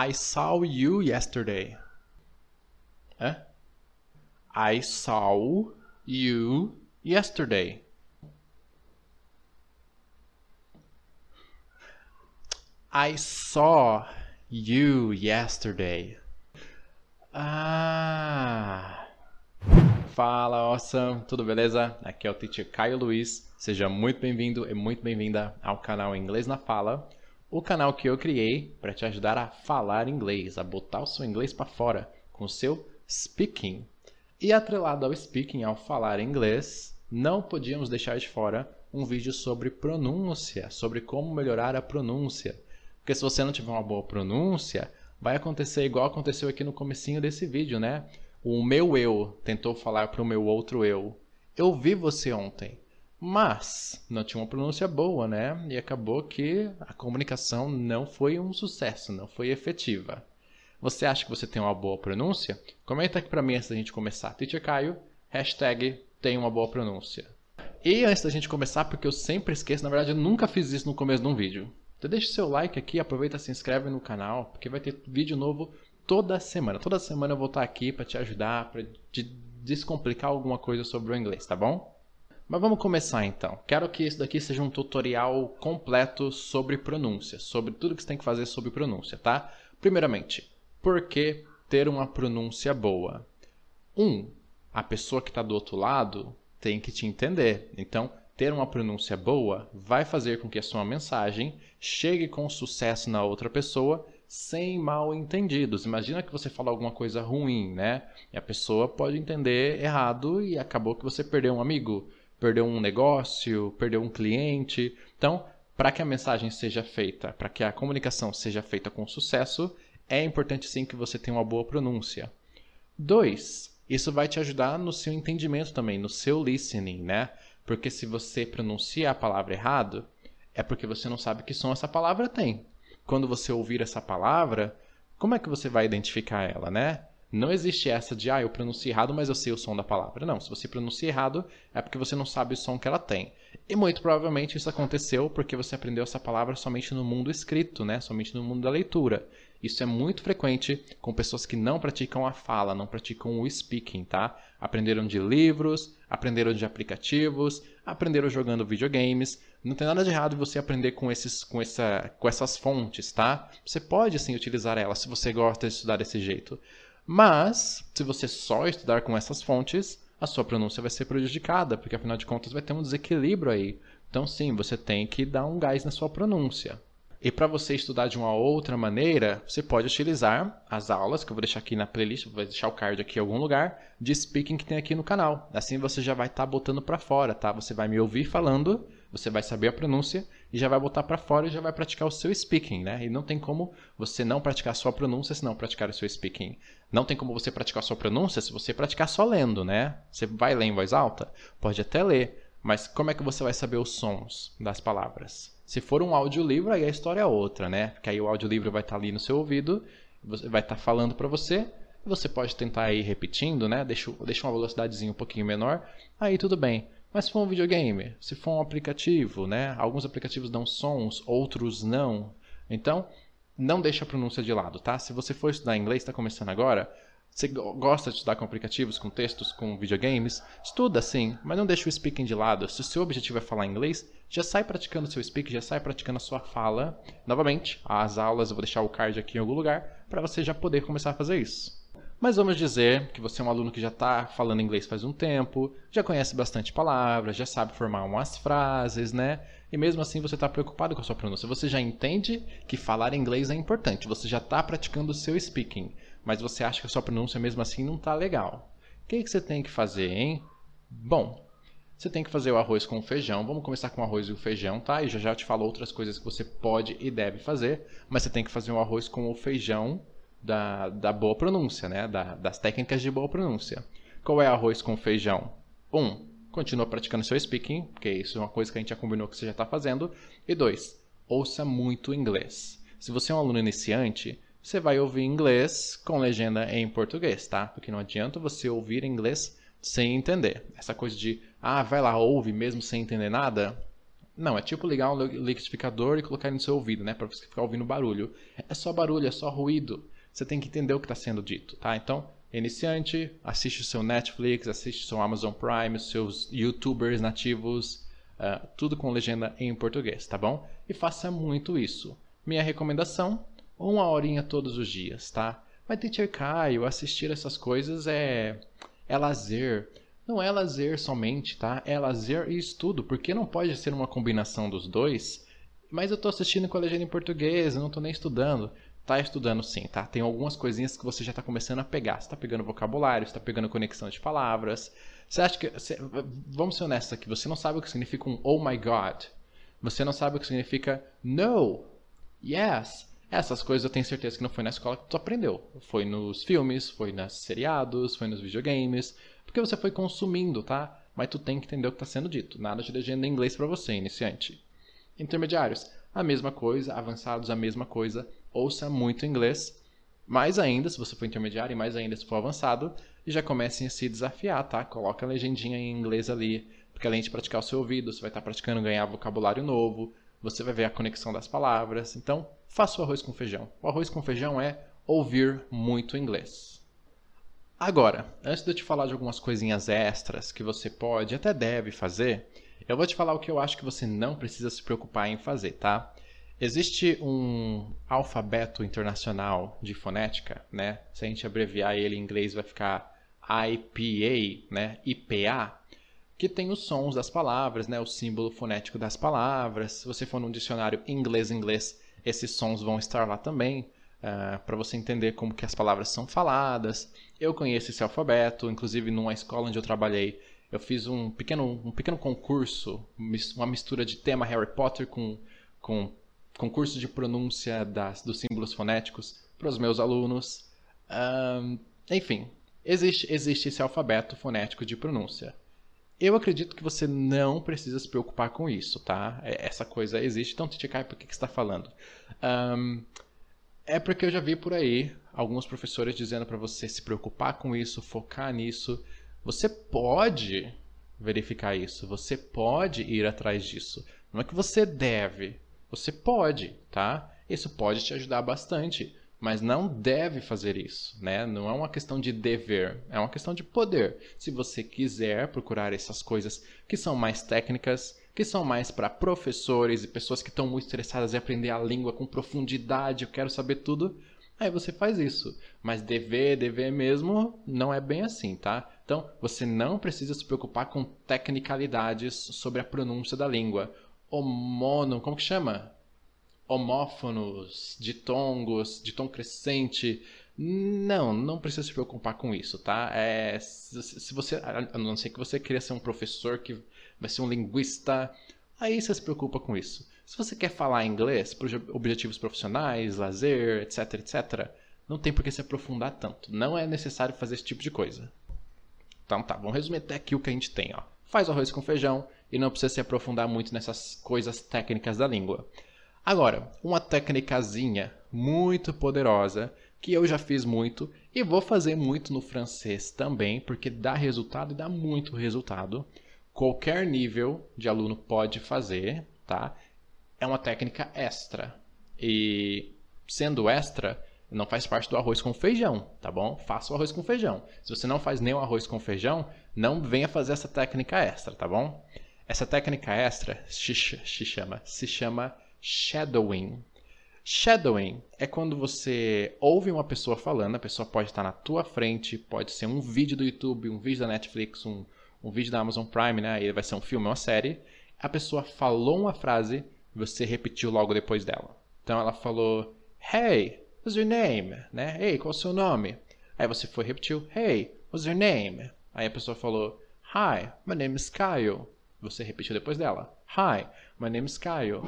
I saw you yesterday. Hã? I saw you yesterday. I saw you yesterday. Ah. Fala, awesome! Tudo beleza? Aqui é o teacher Caio Luiz. Seja muito bem-vindo e muito bem-vinda ao canal Inglês na Fala, o canal que eu criei para te ajudar a falar inglês, a botar o seu inglês para fora com o seu speaking. E atrelado ao speaking, ao falar inglês, não podíamos deixar de fora um vídeo sobre pronúncia, sobre como melhorar a pronúncia. Porque se você não tiver uma boa pronúncia, vai acontecer igual aconteceu aqui no comecinho desse vídeo, né? O meu eu tentou falar para o meu outro eu. Eu vi você ontem, mas não tinha uma pronúncia boa, né? E acabou que a comunicação não foi um sucesso, não foi efetiva. Você acha que você tem uma boa pronúncia? Comenta aqui para mim antes da gente começar. Teacher Caio, hashtag tem uma boa pronúncia. E antes da gente começar, porque eu sempre esqueço, na verdade eu nunca fiz isso no começo de um vídeo. Então deixa seu like aqui, aproveita e se inscreve no canal, porque vai ter vídeo novo toda semana. Toda semana eu vou estar aqui para te ajudar, para te descomplicar alguma coisa sobre o inglês, tá bom? Mas vamos começar então. Quero que isso daqui seja um tutorial completo sobre pronúncia, sobre tudo que você tem que fazer sobre pronúncia, tá? Primeiramente, por que ter uma pronúncia boa? Um, a pessoa que está do outro lado tem que te entender. Então, ter uma pronúncia boa vai fazer com que a sua mensagem chegue com sucesso na outra pessoa sem mal entendidos. Imagina que você fala alguma coisa ruim, né? E a pessoa pode entender errado e acabou que você perdeu um amigo, perdeu um negócio, perdeu um cliente. Então, para que a mensagem seja feita, para que a comunicação seja feita com sucesso, é importante sim que você tenha uma boa pronúncia. Dois, isso vai te ajudar no seu entendimento também, no seu listening, né? Porque se você pronuncia a palavra errado, é porque você não sabe que som essa palavra tem quando você ouvir essa palavra, como é que você vai identificar ela, né? Não existe essa de, ah, eu pronuncio errado, mas eu sei o som da palavra. Não, se você pronuncia errado, é porque você não sabe o som que ela tem. E muito provavelmente isso aconteceu porque você aprendeu essa palavra somente no mundo escrito, né? Somente no mundo da leitura. Isso é muito frequente com pessoas que não praticam a fala, não praticam o speaking, tá? Aprenderam de livros, aprenderam de aplicativos, aprenderam jogando videogames. Não tem nada de errado você aprender com, esses, com, essa, com essas fontes, tá? Você pode sim utilizar elas se você gosta de estudar desse jeito. Mas, se você só estudar com essas fontes, a sua pronúncia vai ser prejudicada, porque afinal de contas vai ter um desequilíbrio aí. Então, sim, você tem que dar um gás na sua pronúncia. E para você estudar de uma outra maneira, você pode utilizar as aulas, que eu vou deixar aqui na playlist, vou deixar o card aqui em algum lugar, de speaking que tem aqui no canal. Assim você já vai estar tá botando para fora, tá? Você vai me ouvir falando, você vai saber a pronúncia e já vai botar para fora e já vai praticar o seu speaking, né? E não tem como você não praticar a sua pronúncia se não praticar o seu speaking. Não tem como você praticar a sua pronúncia se você praticar só lendo, né? Você vai ler em voz alta? Pode até ler, mas como é que você vai saber os sons das palavras? Se for um audiolivro, aí a história é outra, né? Porque aí o audiolivro vai estar ali no seu ouvido, vai estar falando para você, você pode tentar ir repetindo, né? Deixa, deixa uma velocidadezinha um pouquinho menor, aí tudo bem. Mas se for um videogame, se for um aplicativo, né? Alguns aplicativos dão sons, outros não. Então, não deixa a pronúncia de lado, tá? Se você for estudar inglês, está começando agora, você gosta de estudar com aplicativos, com textos, com videogames? Estuda sim, mas não deixe o speaking de lado. Se o seu objetivo é falar inglês, já sai praticando seu speaking, já sai praticando a sua fala. Novamente, as aulas eu vou deixar o card aqui em algum lugar para você já poder começar a fazer isso. Mas vamos dizer que você é um aluno que já está falando inglês faz um tempo, já conhece bastante palavras, já sabe formar umas frases, né? E mesmo assim você está preocupado com a sua pronúncia. Você já entende que falar inglês é importante, você já está praticando o seu speaking mas você acha que a sua pronúncia mesmo assim não está legal. O que, que você tem que fazer, hein? Bom, você tem que fazer o arroz com feijão. Vamos começar com o arroz e o feijão, tá? E já já te falo outras coisas que você pode e deve fazer, mas você tem que fazer o arroz com o feijão da, da boa pronúncia, né? Da, das técnicas de boa pronúncia. Qual é arroz com feijão? Um, continua praticando seu speaking, porque isso é uma coisa que a gente já combinou que você já está fazendo. E dois, ouça muito inglês. Se você é um aluno iniciante, você vai ouvir inglês com legenda em português, tá? Porque não adianta você ouvir inglês sem entender. Essa coisa de, ah, vai lá, ouve mesmo sem entender nada, Não, é tipo ligar um liquidificador e colocar no seu ouvido, né? Para você ficar ouvindo barulho. É só barulho, é só ruído. Você tem que entender o que está sendo dito, tá? Então, iniciante, assiste o seu Netflix, assiste o seu Amazon Prime, os seus YouTubers nativos, uh, tudo com legenda em português, tá bom? E faça muito isso. Minha recomendação, uma horinha todos os dias, tá? Mas teacher Caio, assistir essas coisas é, é lazer. Não é lazer somente, tá? É lazer e estudo, porque não pode ser uma combinação dos dois. Mas eu tô assistindo com a legenda em português, eu não tô nem estudando. Tá estudando sim, tá? Tem algumas coisinhas que você já tá começando a pegar. Você tá pegando vocabulário, você tá pegando conexão de palavras. Você acha que. Você, vamos ser honestos aqui, você não sabe o que significa um oh my god. Você não sabe o que significa no, yes. Essas coisas eu tenho certeza que não foi na escola que tu aprendeu. Foi nos filmes, foi nos seriados, foi nos videogames, porque você foi consumindo, tá? Mas tu tem que entender o que está sendo dito. Nada de legenda em inglês para você, iniciante. Intermediários, a mesma coisa. Avançados, a mesma coisa. Ouça muito inglês. Mais ainda, se você for intermediário, e mais ainda se for avançado, e já comecem a se desafiar, tá? Coloca a legendinha em inglês ali, porque além de praticar o seu ouvido, você vai estar praticando ganhar vocabulário novo, você vai ver a conexão das palavras. Então, faça o arroz com feijão. O arroz com feijão é ouvir muito inglês. Agora, antes de eu te falar de algumas coisinhas extras que você pode até deve fazer, eu vou te falar o que eu acho que você não precisa se preocupar em fazer, tá? Existe um alfabeto internacional de fonética, né? Se a gente abreviar ele em inglês vai ficar IPA, né? IPA, que tem os sons das palavras, né? O símbolo fonético das palavras. Se você for num dicionário inglês-inglês, esses sons vão estar lá também. Uh, para você entender como que as palavras são faladas. Eu conheço esse alfabeto, inclusive numa escola onde eu trabalhei, eu fiz um pequeno, um pequeno concurso, uma mistura de tema Harry Potter com, com concurso de pronúncia das, dos símbolos fonéticos para os meus alunos. Um, enfim, existe, existe esse alfabeto fonético de pronúncia. Eu acredito que você não precisa se preocupar com isso, tá? É, essa coisa existe, então, Titikai, por que, que você está falando? Um, é porque eu já vi por aí alguns professores dizendo para você se preocupar com isso, focar nisso. Você pode verificar isso, você pode ir atrás disso. Não é que você deve, você pode, tá? Isso pode te ajudar bastante, mas não deve fazer isso, né? Não é uma questão de dever, é uma questão de poder. Se você quiser procurar essas coisas que são mais técnicas, que são mais para professores e pessoas que estão muito interessadas em aprender a língua com profundidade, eu quero saber tudo. Aí você faz isso. Mas dever, dever mesmo, não é bem assim, tá? Então, você não precisa se preocupar com tecnicalidades sobre a pronúncia da língua. Homono, como que chama? Homófonos, ditongos, de tom crescente. Não, não precisa se preocupar com isso, tá? É, se você, a não ser que você queira ser um professor que vai ser um linguista. Aí você se preocupa com isso. Se você quer falar inglês por objetivos profissionais, lazer, etc, etc, não tem por que se aprofundar tanto. Não é necessário fazer esse tipo de coisa. Então tá, vamos resumir até aqui o que a gente tem. Ó. Faz arroz com feijão e não precisa se aprofundar muito nessas coisas técnicas da língua. Agora, uma técnicazinha muito poderosa que eu já fiz muito e vou fazer muito no francês também, porque dá resultado e dá muito resultado qualquer nível de aluno pode fazer, tá? É uma técnica extra. E sendo extra, não faz parte do arroz com feijão, tá bom? Faça o arroz com feijão. Se você não faz nem o arroz com feijão, não venha fazer essa técnica extra, tá bom? Essa técnica extra se, chama, se chama shadowing. Shadowing é quando você ouve uma pessoa falando, a pessoa pode estar na tua frente, pode ser um vídeo do YouTube, um vídeo da Netflix, um, um vídeo da Amazon Prime, né? Aí vai ser um filme, uma série. A pessoa falou uma frase e você repetiu logo depois dela. Então ela falou, Hey, what's your name? Né? Hey, qual é o seu nome? Aí você foi repetiu, Hey, what's your name? Aí a pessoa falou, Hi, my name is Kyle. Você repetiu depois dela, Hi, my name is Kyle.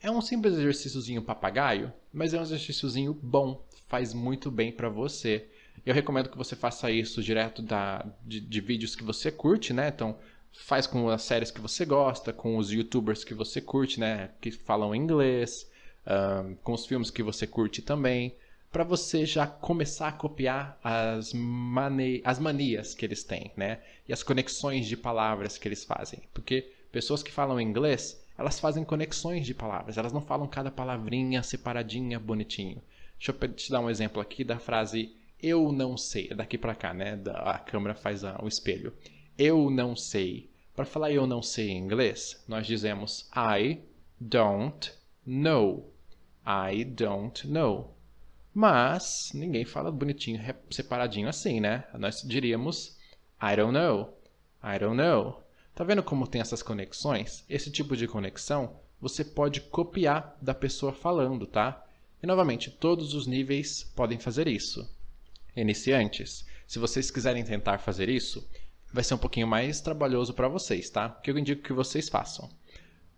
É um simples exercíciozinho papagaio, mas é um exercíciozinho bom, faz muito bem para você. Eu recomendo que você faça isso direto da, de, de vídeos que você curte, né? Então, faz com as séries que você gosta, com os youtubers que você curte, né? Que falam inglês, um, com os filmes que você curte também, para você já começar a copiar as, mani as manias que eles têm, né? E as conexões de palavras que eles fazem. Porque pessoas que falam inglês, elas fazem conexões de palavras, elas não falam cada palavrinha separadinha, bonitinho. Deixa eu te dar um exemplo aqui da frase eu não sei. É daqui para cá, né? A câmera faz o espelho. Eu não sei. Para falar eu não sei em inglês, nós dizemos I don't know. I don't know. Mas ninguém fala bonitinho, separadinho assim, né? Nós diríamos I don't know. I don't know. Tá vendo como tem essas conexões? Esse tipo de conexão você pode copiar da pessoa falando, tá? E novamente, todos os níveis podem fazer isso. Iniciantes, se vocês quiserem tentar fazer isso, vai ser um pouquinho mais trabalhoso para vocês, tá? O que eu indico que vocês façam?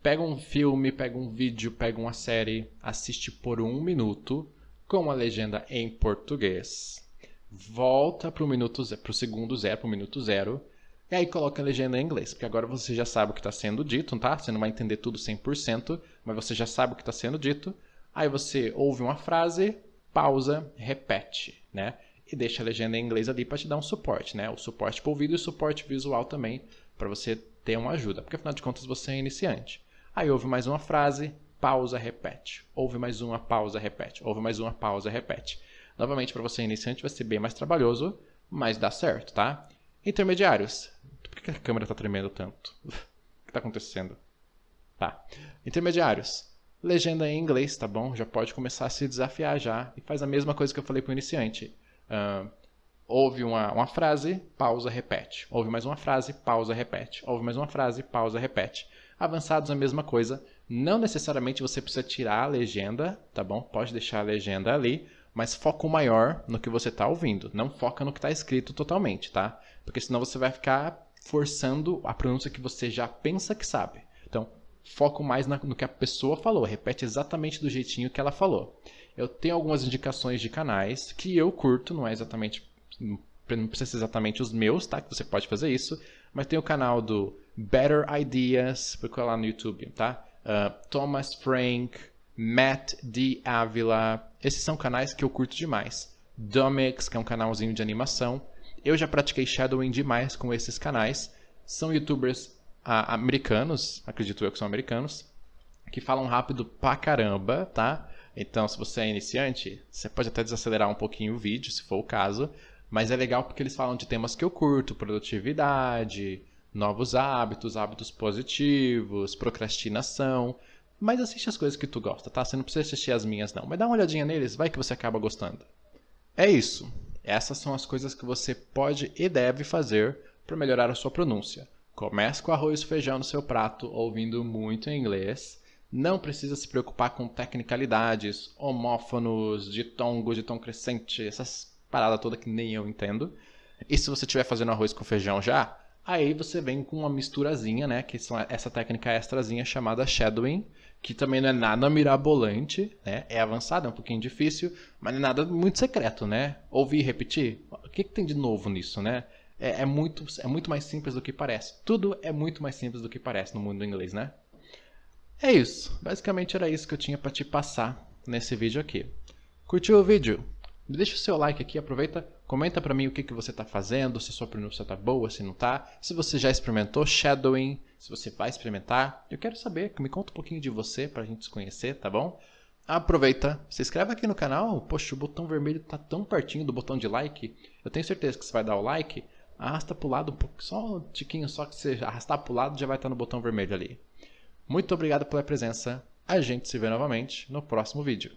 Pega um filme, pega um vídeo, pega uma série, assiste por um minuto com a legenda em português. Volta para o minuto para o segundo zero, para o minuto zero, e aí coloca a legenda em inglês, porque agora você já sabe o que está sendo dito, tá? Você não vai entender tudo 100%, mas você já sabe o que está sendo dito. Aí você ouve uma frase, pausa, repete, né? E deixa a legenda em inglês ali para te dar um suporte, né? O suporte para ouvido e o suporte visual também, para você ter uma ajuda, porque afinal de contas você é iniciante. Aí ouve mais uma frase, pausa, repete. Ouve mais uma, pausa, repete. Ouve mais uma, pausa, repete. Novamente, para você iniciante vai ser bem mais trabalhoso, mas dá certo, tá? Intermediários. Por que a câmera está tremendo tanto? o que está acontecendo? Tá. Intermediários legenda em inglês, tá bom? Já pode começar a se desafiar já e faz a mesma coisa que eu falei para o iniciante. Uh, ouve uma, uma frase, pausa, repete. Ouve mais uma frase, pausa, repete. Ouve mais uma frase, pausa, repete. Avançados a mesma coisa. Não necessariamente você precisa tirar a legenda, tá bom? Pode deixar a legenda ali, mas foco maior no que você está ouvindo. Não foca no que está escrito totalmente, tá? Porque senão você vai ficar forçando a pronúncia que você já pensa que sabe. Então, foco mais no que a pessoa falou, repete exatamente do jeitinho que ela falou. Eu tenho algumas indicações de canais que eu curto, não é exatamente não precisa ser exatamente os meus, tá? Que você pode fazer isso, mas tem o canal do Better Ideas, procura lá no YouTube, tá? Uh, Thomas Frank, Matt D. Avila, esses são canais que eu curto demais. Domix, que é um canalzinho de animação. Eu já pratiquei shadowing demais com esses canais. São youtubers americanos, acredito eu que são americanos, que falam rápido pra caramba, tá? Então, se você é iniciante, você pode até desacelerar um pouquinho o vídeo, se for o caso, mas é legal porque eles falam de temas que eu curto, produtividade, novos hábitos, hábitos positivos, procrastinação. Mas assiste as coisas que tu gosta, tá? Você não precisa assistir as minhas, não. Mas dá uma olhadinha neles, vai que você acaba gostando. É isso. Essas são as coisas que você pode e deve fazer para melhorar a sua pronúncia. Comece com arroz e feijão no seu prato, ouvindo muito inglês. Não precisa se preocupar com tecnicalidades, homófonos, ditongo, de tom crescente, essas paradas todas que nem eu entendo. E se você estiver fazendo arroz com feijão já, aí você vem com uma misturazinha, né? Que são essa técnica extrazinha chamada shadowing, que também não é nada mirabolante, né? É avançado, é um pouquinho difícil, mas não é nada muito secreto, né? Ouvir e repetir, o que, que tem de novo nisso, né? é, é, muito, é muito mais simples do que parece. Tudo é muito mais simples do que parece no mundo do inglês, né? É isso. Basicamente era isso que eu tinha para te passar nesse vídeo aqui. Curtiu o vídeo? Deixa o seu like aqui, aproveita, comenta para mim o que, que você está fazendo, se sua pronúncia está boa, se não está, se você já experimentou shadowing, se você vai experimentar. Eu quero saber, me conta um pouquinho de você para a gente se conhecer, tá bom? Aproveita, se inscreve aqui no canal. Poxa, o botão vermelho está tão pertinho do botão de like. Eu tenho certeza que você vai dar o like arrasta para o lado um pouco, só um tiquinho, só que você arrastar para o lado já vai estar no botão vermelho ali. Muito obrigado pela presença. A gente se vê novamente no próximo vídeo.